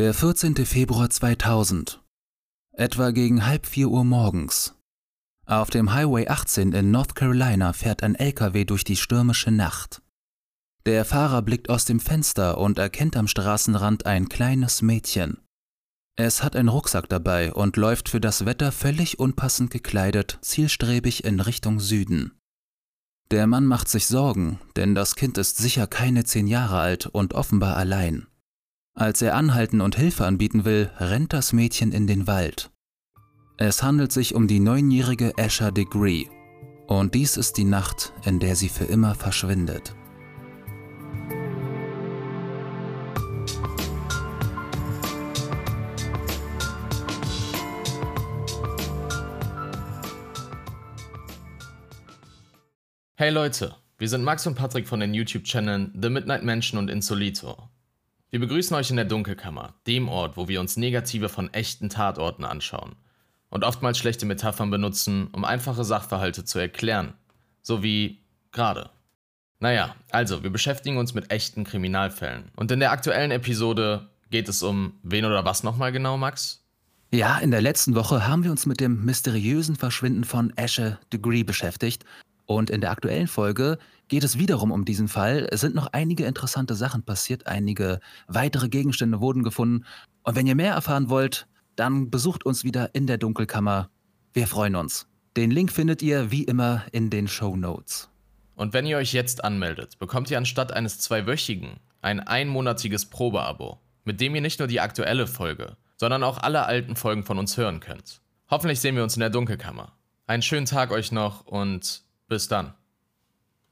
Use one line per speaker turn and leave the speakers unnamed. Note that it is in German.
Der 14. Februar 2000. Etwa gegen halb vier Uhr morgens. Auf dem Highway 18 in North Carolina fährt ein LKW durch die stürmische Nacht. Der Fahrer blickt aus dem Fenster und erkennt am Straßenrand ein kleines Mädchen. Es hat einen Rucksack dabei und läuft für das Wetter völlig unpassend gekleidet, zielstrebig in Richtung Süden. Der Mann macht sich Sorgen, denn das Kind ist sicher keine zehn Jahre alt und offenbar allein. Als er anhalten und Hilfe anbieten will, rennt das Mädchen in den Wald. Es handelt sich um die neunjährige Asher Degree. Und dies ist die Nacht, in der sie für immer verschwindet.
Hey Leute, wir sind Max und Patrick von den YouTube-Channeln The Midnight Mansion und Insolito. Wir begrüßen euch in der Dunkelkammer, dem Ort, wo wir uns Negative von echten Tatorten anschauen und oftmals schlechte Metaphern benutzen, um einfache Sachverhalte zu erklären, so wie gerade. Naja, also, wir beschäftigen uns mit echten Kriminalfällen. Und in der aktuellen Episode geht es um wen oder was nochmal genau, Max?
Ja, in der letzten Woche haben wir uns mit dem mysteriösen Verschwinden von Asher Degree beschäftigt und in der aktuellen Folge geht es wiederum um diesen Fall. Es sind noch einige interessante Sachen passiert, einige weitere Gegenstände wurden gefunden. Und wenn ihr mehr erfahren wollt, dann besucht uns wieder in der Dunkelkammer. Wir freuen uns. Den Link findet ihr wie immer in den Show Notes.
Und wenn ihr euch jetzt anmeldet, bekommt ihr anstatt eines zweiwöchigen ein einmonatiges Probeabo, mit dem ihr nicht nur die aktuelle Folge, sondern auch alle alten Folgen von uns hören könnt. Hoffentlich sehen wir uns in der Dunkelkammer. Einen schönen Tag euch noch und bis dann.